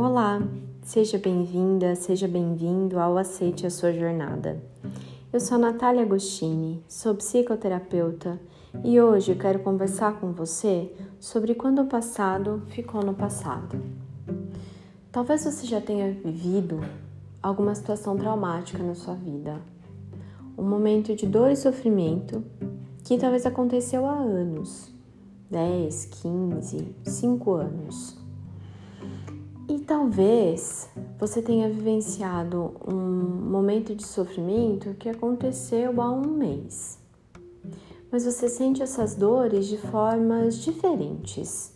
Olá, seja bem-vinda, seja bem-vindo ao Aceite a Sua Jornada. Eu sou Natália Agostini, sou psicoterapeuta e hoje quero conversar com você sobre quando o passado ficou no passado. Talvez você já tenha vivido alguma situação traumática na sua vida, um momento de dor e sofrimento que talvez aconteceu há anos 10, 15, 5 anos. E talvez você tenha vivenciado um momento de sofrimento que aconteceu há um mês. Mas você sente essas dores de formas diferentes.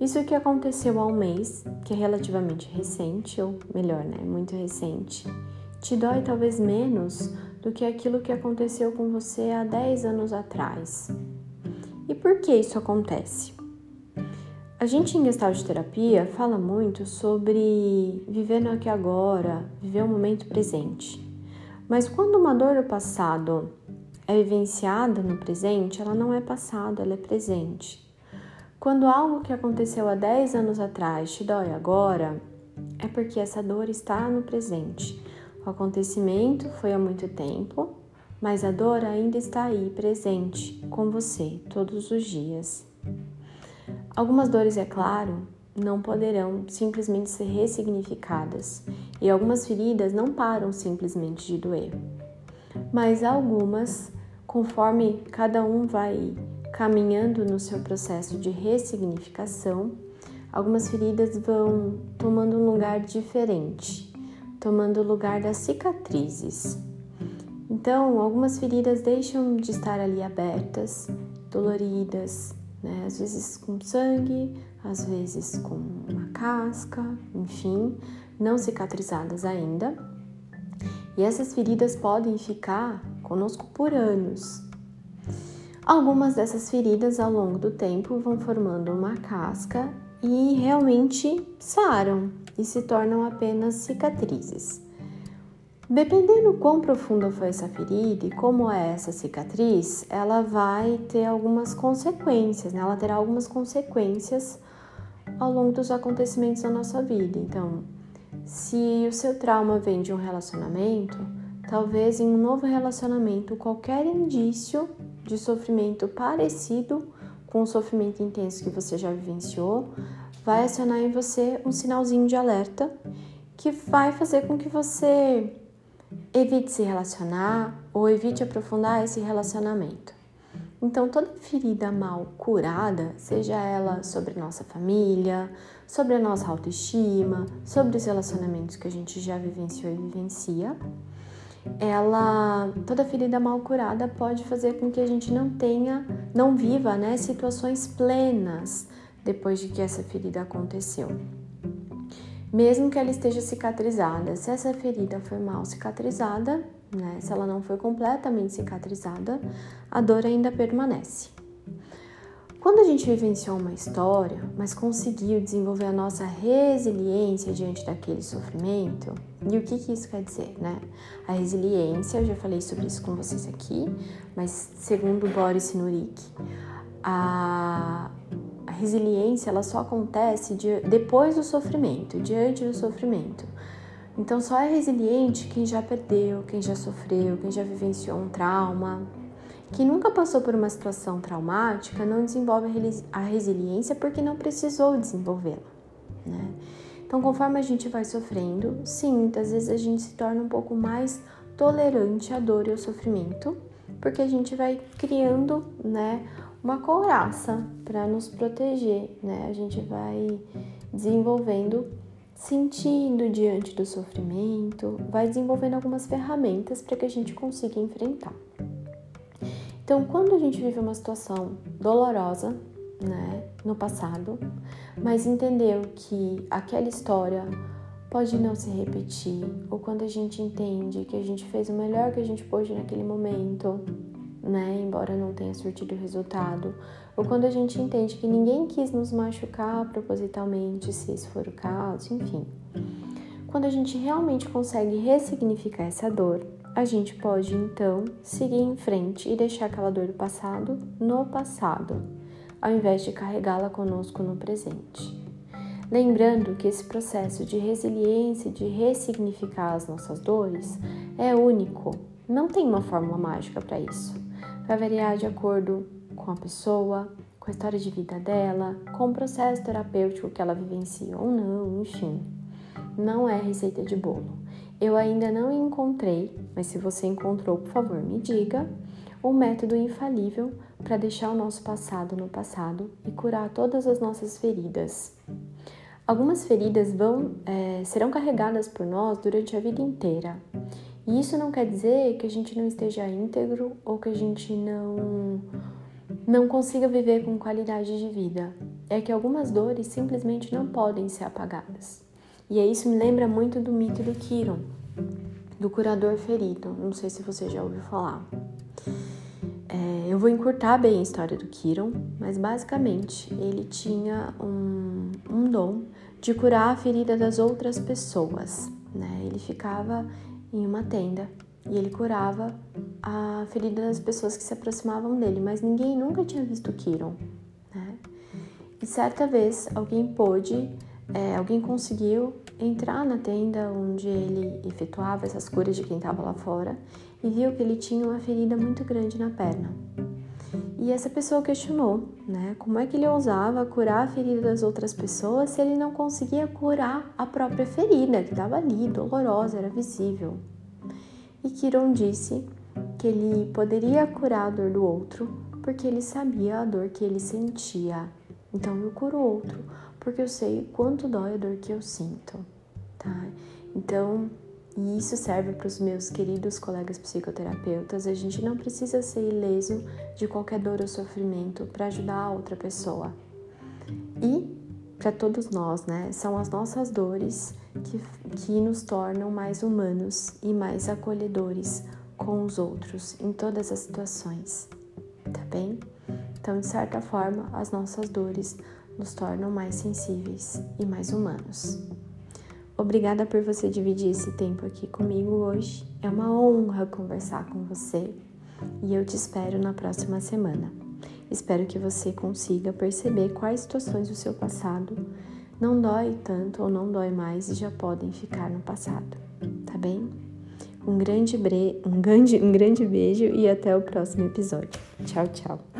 Isso que aconteceu há um mês, que é relativamente recente, ou melhor, né, muito recente, te dói talvez menos do que aquilo que aconteceu com você há 10 anos atrás. E por que isso acontece? A gente em Gestalt terapia fala muito sobre viver no aqui agora, viver o momento presente. Mas quando uma dor do passado é vivenciada no presente, ela não é passado, ela é presente. Quando algo que aconteceu há 10 anos atrás te dói agora, é porque essa dor está no presente. O acontecimento foi há muito tempo, mas a dor ainda está aí presente com você todos os dias. Algumas dores, é claro, não poderão simplesmente ser ressignificadas e algumas feridas não param simplesmente de doer. Mas algumas, conforme cada um vai caminhando no seu processo de ressignificação, algumas feridas vão tomando um lugar diferente, tomando o lugar das cicatrizes. Então, algumas feridas deixam de estar ali abertas, doloridas, né? Às vezes com sangue, às vezes com uma casca, enfim, não cicatrizadas ainda. E essas feridas podem ficar conosco por anos. Algumas dessas feridas ao longo do tempo vão formando uma casca e realmente saram e se tornam apenas cicatrizes. Dependendo quão profunda foi essa ferida e como é essa cicatriz, ela vai ter algumas consequências, né? Ela terá algumas consequências ao longo dos acontecimentos da nossa vida. Então, se o seu trauma vem de um relacionamento, talvez em um novo relacionamento qualquer indício de sofrimento parecido com o sofrimento intenso que você já vivenciou vai acionar em você um sinalzinho de alerta que vai fazer com que você evite se relacionar ou evite aprofundar esse relacionamento. Então, toda ferida mal curada, seja ela sobre nossa família, sobre a nossa autoestima, sobre os relacionamentos que a gente já vivenciou e vivencia, ela, toda ferida mal curada pode fazer com que a gente não tenha, não viva, né, situações plenas depois de que essa ferida aconteceu mesmo que ela esteja cicatrizada. Se essa ferida foi mal cicatrizada, né, se ela não foi completamente cicatrizada, a dor ainda permanece. Quando a gente vivenciou uma história, mas conseguiu desenvolver a nossa resiliência diante daquele sofrimento, e o que, que isso quer dizer, né? A resiliência, eu já falei sobre isso com vocês aqui, mas segundo Boris Sinurik, a, resiliência ela só acontece de, depois do sofrimento, diante do sofrimento. Então só é resiliente quem já perdeu, quem já sofreu, quem já vivenciou um trauma. Quem nunca passou por uma situação traumática não desenvolve a resiliência porque não precisou desenvolvê-la. Né? Então, conforme a gente vai sofrendo, sim, muitas vezes a gente se torna um pouco mais tolerante à dor e ao sofrimento, porque a gente vai criando, né, uma couraça para nos proteger, né? A gente vai desenvolvendo, sentindo diante do sofrimento, vai desenvolvendo algumas ferramentas para que a gente consiga enfrentar. Então, quando a gente vive uma situação dolorosa, né, no passado, mas entendeu que aquela história pode não se repetir, ou quando a gente entende que a gente fez o melhor que a gente pôde naquele momento, né? Embora não tenha surtido resultado. Ou quando a gente entende que ninguém quis nos machucar propositalmente, se esse for o caso, enfim. Quando a gente realmente consegue ressignificar essa dor, a gente pode então seguir em frente e deixar aquela dor do passado no passado, ao invés de carregá-la conosco no presente. Lembrando que esse processo de resiliência, de ressignificar as nossas dores, é único. Não tem uma fórmula mágica para isso. Vai variar de acordo com a pessoa, com a história de vida dela, com o processo terapêutico que ela vivencia ou não, enfim. Não é receita de bolo. Eu ainda não encontrei, mas se você encontrou, por favor, me diga, um método infalível para deixar o nosso passado no passado e curar todas as nossas feridas. Algumas feridas vão é, serão carregadas por nós durante a vida inteira. E isso não quer dizer que a gente não esteja íntegro ou que a gente não não consiga viver com qualidade de vida. É que algumas dores simplesmente não podem ser apagadas. E isso me lembra muito do mito do Kiron, do curador ferido. Não sei se você já ouviu falar. É, eu vou encurtar bem a história do Kiron, mas basicamente ele tinha um, um dom de curar a ferida das outras pessoas. Né? Ele ficava em uma tenda e ele curava a ferida das pessoas que se aproximavam dele, mas ninguém nunca tinha visto Kiron. Né? E certa vez alguém pôde, é, alguém conseguiu entrar na tenda onde ele efetuava essas curas de quem estava lá fora e viu que ele tinha uma ferida muito grande na perna. E essa pessoa questionou, né? Como é que ele ousava curar a ferida das outras pessoas se ele não conseguia curar a própria ferida, que estava ali, dolorosa, era visível. E Kiron disse que ele poderia curar a dor do outro porque ele sabia a dor que ele sentia. Então eu curo o outro porque eu sei quanto dói a dor que eu sinto, tá? Então, e isso serve para os meus queridos colegas psicoterapeutas. A gente não precisa ser ileso de qualquer dor ou sofrimento para ajudar a outra pessoa. E para todos nós, né? São as nossas dores que, que nos tornam mais humanos e mais acolhedores com os outros em todas as situações, tá bem? Então, de certa forma, as nossas dores nos tornam mais sensíveis e mais humanos. Obrigada por você dividir esse tempo aqui comigo hoje. É uma honra conversar com você e eu te espero na próxima semana. Espero que você consiga perceber quais situações do seu passado não dói tanto ou não dói mais e já podem ficar no passado, tá bem? Um grande, bre... um grande, um grande beijo e até o próximo episódio. Tchau, tchau.